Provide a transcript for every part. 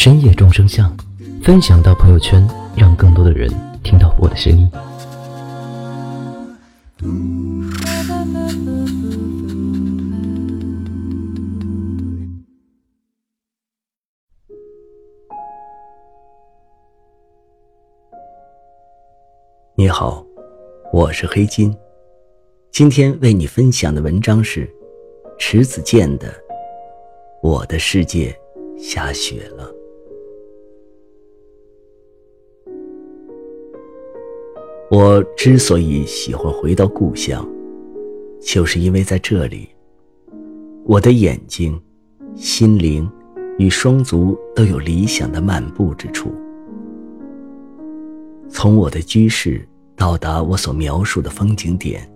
深夜众生相”，分享到朋友圈，让更多的人听到我的声音。你好，我是黑金，今天为你分享的文章是迟子建的。我的世界下雪了。我之所以喜欢回到故乡，就是因为在这里，我的眼睛、心灵与双足都有理想的漫步之处。从我的居室到达我所描述的风景点，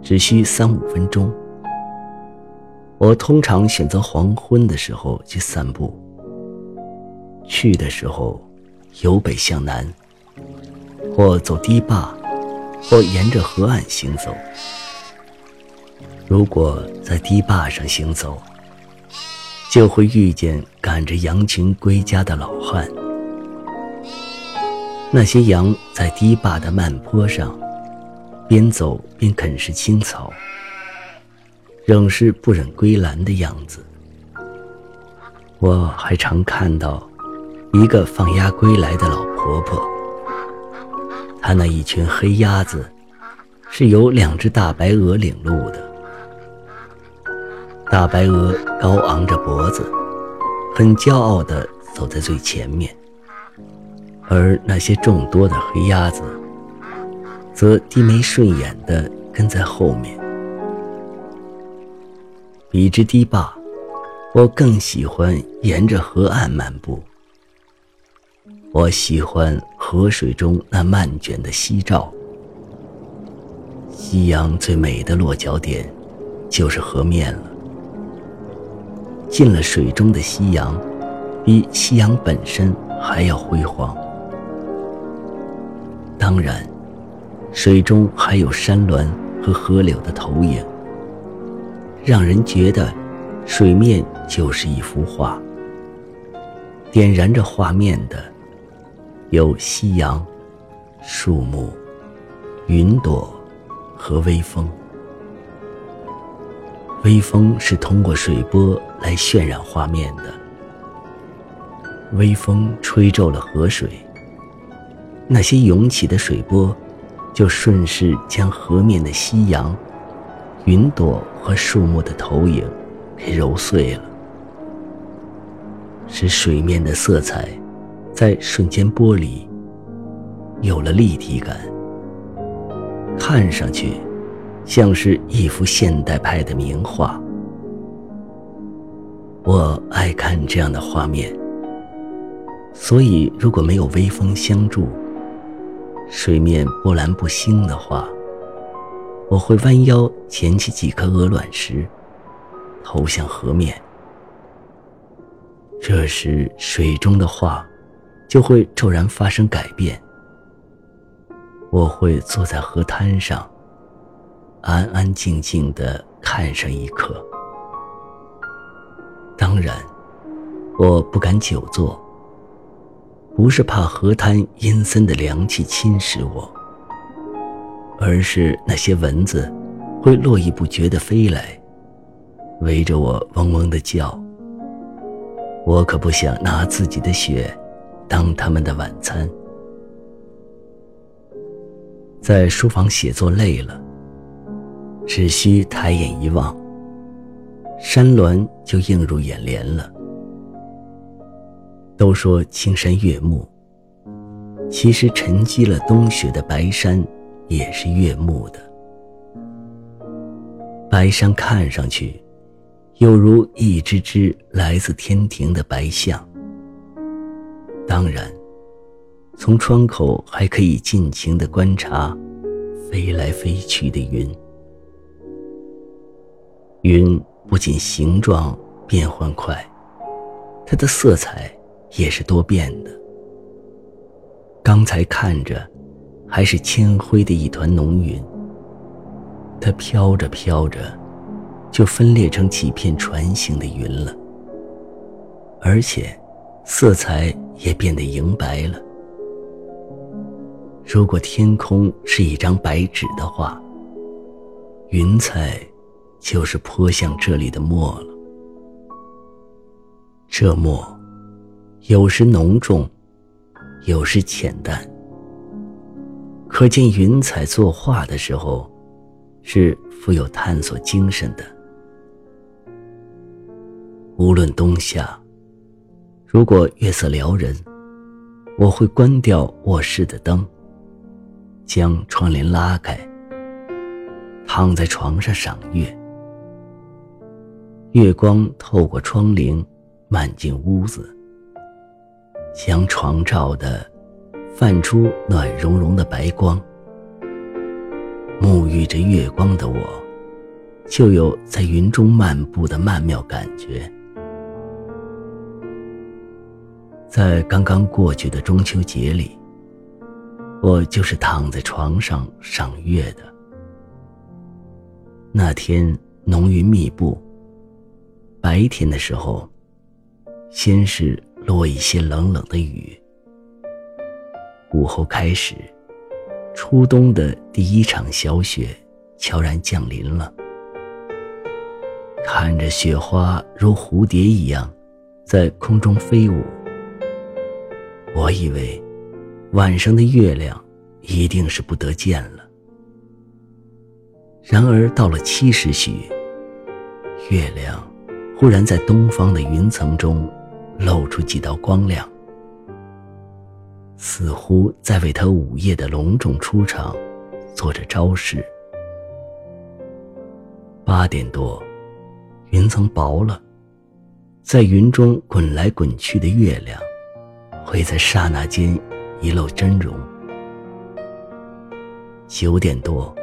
只需三五分钟。我通常选择黄昏的时候去散步。去的时候，由北向南，或走堤坝，或沿着河岸行走。如果在堤坝上行走，就会遇见赶着羊群归家的老汉。那些羊在堤坝的慢坡上，边走边啃食青草。仍是不忍归栏的样子。我还常看到一个放鸭归来的老婆婆，她那一群黑鸭子是由两只大白鹅领路的。大白鹅高昂着脖子，很骄傲地走在最前面，而那些众多的黑鸭子则低眉顺眼地跟在后面。比之堤坝，我更喜欢沿着河岸漫步。我喜欢河水中那漫卷的夕照。夕阳最美的落脚点，就是河面了。进了水中的夕阳，比夕阳本身还要辉煌。当然，水中还有山峦和河流的投影。让人觉得，水面就是一幅画。点燃着画面的，有夕阳、树木、云朵和微风。微风是通过水波来渲染画面的。微风吹皱了河水，那些涌起的水波，就顺势将河面的夕阳。云朵和树木的投影给揉碎了，使水面的色彩在瞬间剥离，有了立体感，看上去像是一幅现代派的名画。我爱看这样的画面，所以如果没有微风相助，水面波澜不兴的话。我会弯腰捡起几颗鹅卵石，投向河面。这时，水中的画就会骤然发生改变。我会坐在河滩上，安安静静的看上一刻。当然，我不敢久坐，不是怕河滩阴森的凉气侵蚀我。而是那些蚊子，会络绎不绝地飞来，围着我嗡嗡地叫。我可不想拿自己的血，当他们的晚餐。在书房写作累了，只需抬眼一望，山峦就映入眼帘了。都说青山悦目，其实沉积了冬雪的白山。也是悦目的，白山看上去，犹如一只只来自天庭的白象。当然，从窗口还可以尽情的观察飞来飞去的云。云不仅形状变换快，它的色彩也是多变的。刚才看着还是铅灰的一团浓云，它飘着飘着，就分裂成几片船形的云了，而且色彩也变得莹白了。如果天空是一张白纸的话，云彩就是泼向这里的墨了。这墨有时浓重。有时浅淡，可见云彩作画的时候，是富有探索精神的。无论冬夏，如果月色撩人，我会关掉卧室的灯，将窗帘拉开，躺在床上赏月。月光透过窗棂，漫进屋子。将床照得泛出暖融融的白光，沐浴着月光的我，就有在云中漫步的曼妙感觉。在刚刚过去的中秋节里，我就是躺在床上赏月的。那天浓云密布，白天的时候，先是。落一些冷冷的雨。午后开始，初冬的第一场小雪悄然降临了。看着雪花如蝴蝶一样在空中飞舞，我以为晚上的月亮一定是不得见了。然而到了七时许，月亮忽然在东方的云层中。露出几道光亮，似乎在为他午夜的隆重出场做着招式。八点多，云层薄了，在云中滚来滚去的月亮，会在刹那间一露真容。九点多，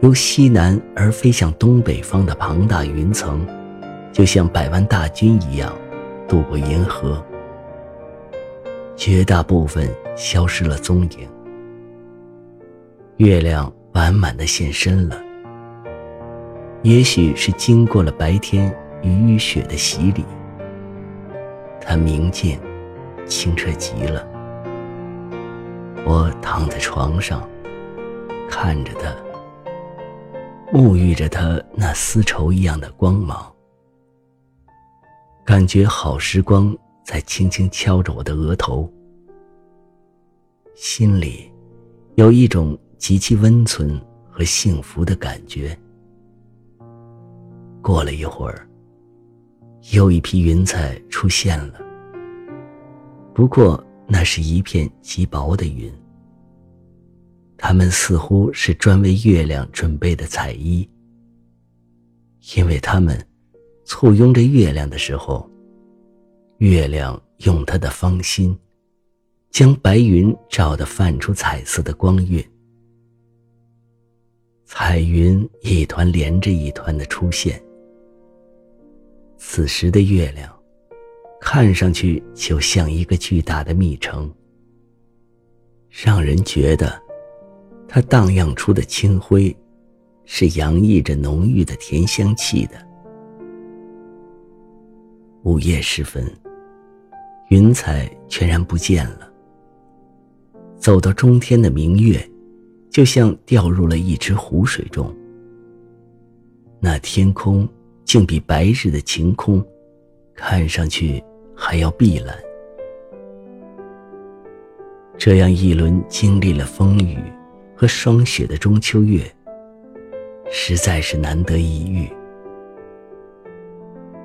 由西南而飞向东北方的庞大云层，就像百万大军一样。渡过银河，绝大部分消失了踪影。月亮完满的现身了，也许是经过了白天雨雪的洗礼，它明净、清澈极了。我躺在床上，看着它，沐浴着它那丝绸一样的光芒。感觉好时光在轻轻敲着我的额头，心里有一种极其温存和幸福的感觉。过了一会儿，又一批云彩出现了，不过那是一片极薄的云。它们似乎是专为月亮准备的彩衣，因为它们。簇拥着月亮的时候，月亮用它的芳心，将白云照得泛出彩色的光晕。彩云一团连着一团的出现。此时的月亮，看上去就像一个巨大的密城，让人觉得，它荡漾出的清辉，是洋溢着浓郁的甜香气的。午夜时分，云彩全然不见了。走到中天的明月，就像掉入了一池湖水中。那天空竟比白日的晴空，看上去还要碧蓝。这样一轮经历了风雨和霜雪的中秋月，实在是难得一遇。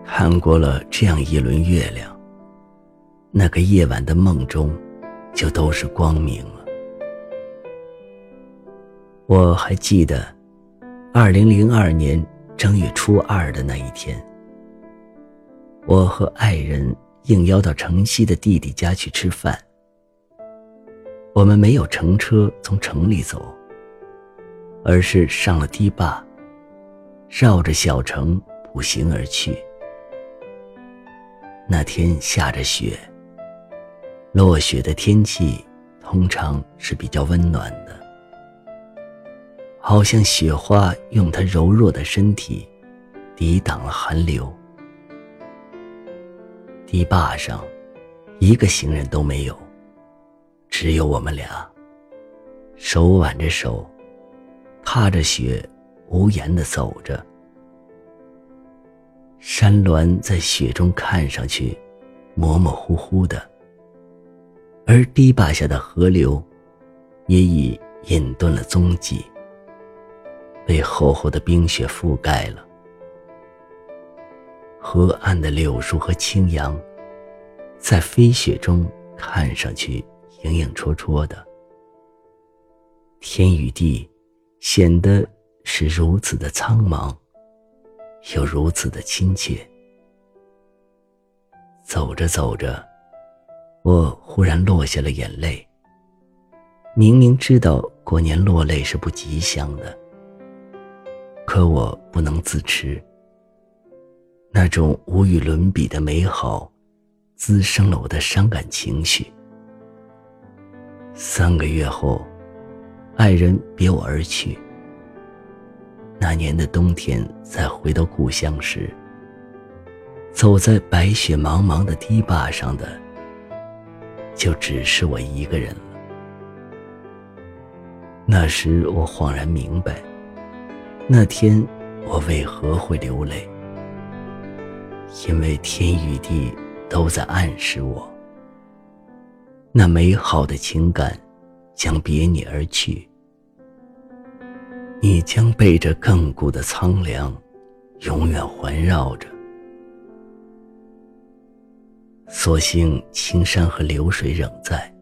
看过了这样一轮月亮，那个夜晚的梦中，就都是光明了。我还记得，二零零二年正月初二的那一天，我和爱人应邀到城西的弟弟家去吃饭。我们没有乘车从城里走，而是上了堤坝，绕着小城步行而去。那天下着雪，落雪的天气通常是比较温暖的，好像雪花用它柔弱的身体抵挡了寒流。堤坝上，一个行人都没有。只有我们俩，手挽着手，踏着雪，无言的走着。山峦在雪中看上去模模糊糊的，而堤坝下的河流也已隐遁了踪迹，被厚厚的冰雪覆盖了。河岸的柳树和青杨，在飞雪中看上去。影影绰绰的，天与地显得是如此的苍茫，又如此的亲切。走着走着，我忽然落下了眼泪。明明知道过年落泪是不吉祥的，可我不能自持。那种无与伦比的美好，滋生了我的伤感情绪。三个月后，爱人别我而去。那年的冬天，再回到故乡时，走在白雪茫茫的堤坝上的，就只是我一个人了。那时我恍然明白，那天我为何会流泪，因为天与地都在暗示我。那美好的情感，将别你而去。你将被这亘古的苍凉，永远环绕着。所幸青山和流水仍在，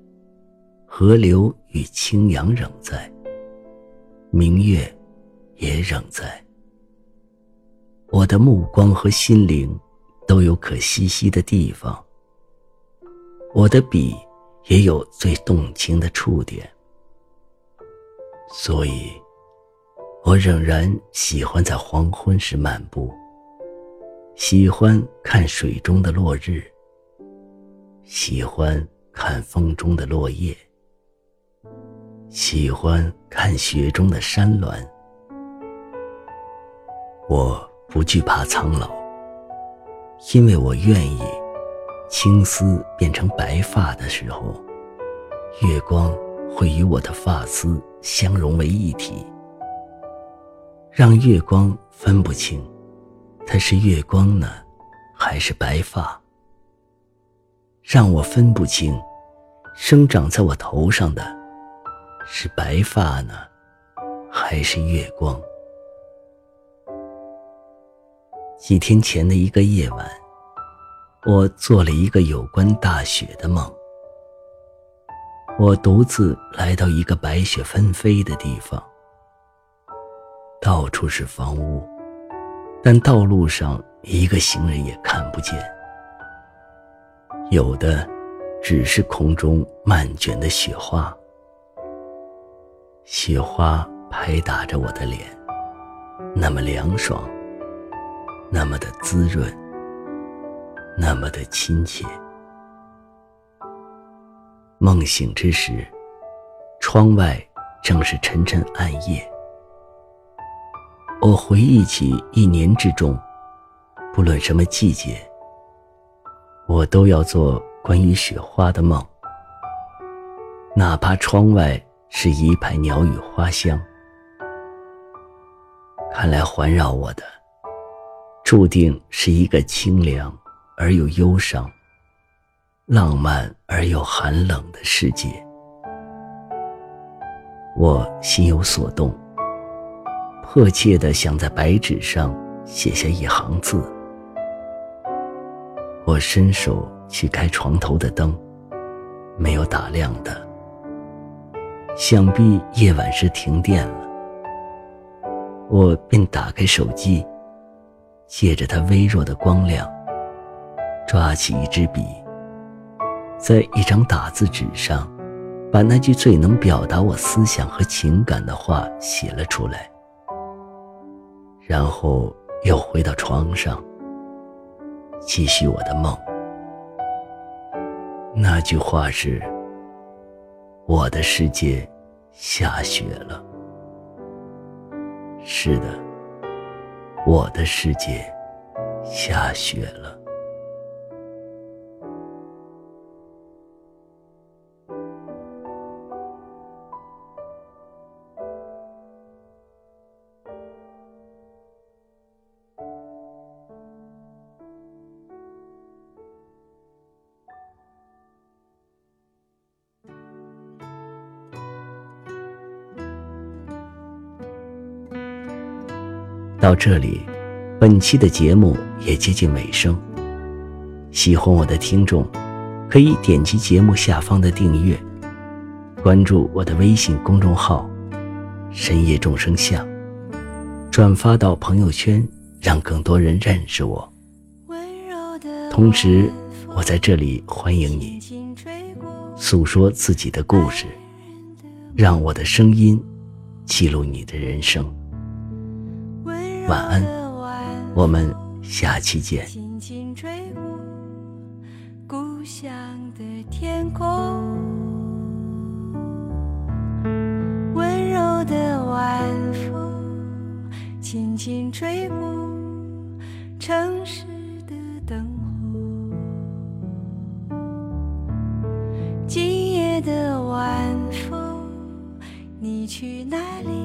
河流与清扬仍在，明月也仍在。我的目光和心灵，都有可栖息的地方。我的笔。也有最动情的触点，所以，我仍然喜欢在黄昏时漫步，喜欢看水中的落日，喜欢看风中的落叶，喜欢看雪中的山峦。我不惧怕苍老，因为我愿意。青丝变成白发的时候，月光会与我的发丝相融为一体，让月光分不清，它是月光呢，还是白发？让我分不清，生长在我头上的，是白发呢，还是月光？几天前的一个夜晚。我做了一个有关大雪的梦。我独自来到一个白雪纷飞的地方，到处是房屋，但道路上一个行人也看不见。有的只是空中漫卷的雪花，雪花拍打着我的脸，那么凉爽，那么的滋润。那么的亲切。梦醒之时，窗外正是沉沉暗夜。我回忆起一年之中，不论什么季节，我都要做关于雪花的梦，哪怕窗外是一派鸟语花香。看来环绕我的，注定是一个清凉。而又忧伤、浪漫而又寒冷的世界，我心有所动，迫切的想在白纸上写下一行字。我伸手去开床头的灯，没有打亮的，想必夜晚是停电了。我便打开手机，借着它微弱的光亮。抓起一支笔，在一张打字纸上，把那句最能表达我思想和情感的话写了出来，然后又回到床上，继续我的梦。那句话是：“我的世界下雪了。”是的，我的世界下雪了。到这里，本期的节目也接近尾声。喜欢我的听众，可以点击节目下方的订阅，关注我的微信公众号“深夜众生相”，转发到朋友圈，让更多人认识我。同时，我在这里欢迎你诉说自己的故事，让我的声音记录你的人生。晚安，我们下期见。轻轻吹过故乡的天空，温柔的晚风，轻轻吹过城市的灯火。今夜的晚风，你去哪里？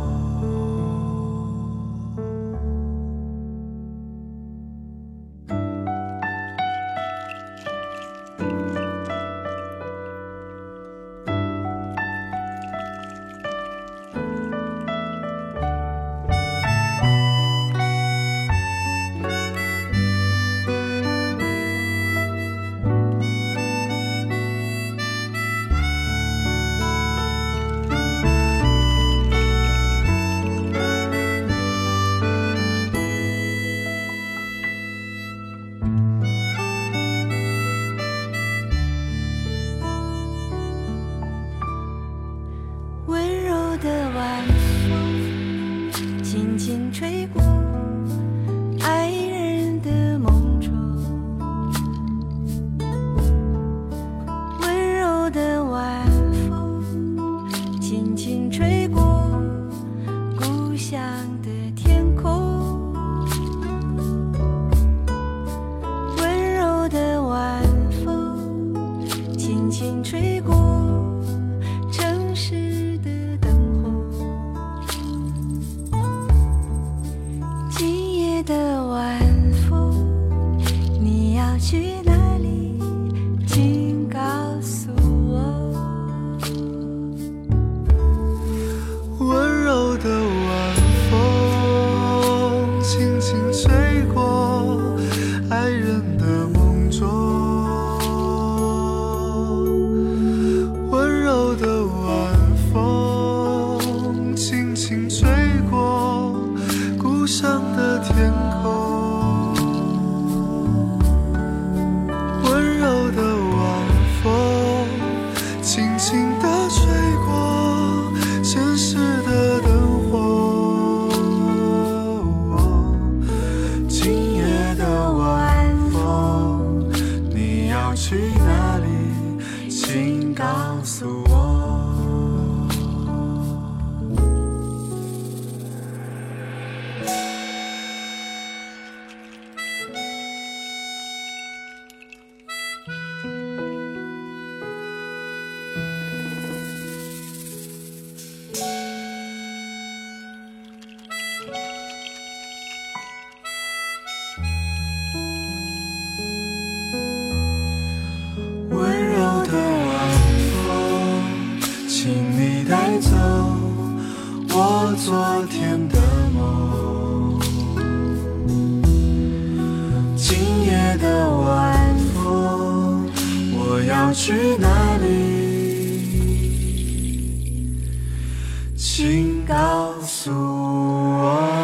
去哪里？请告诉我。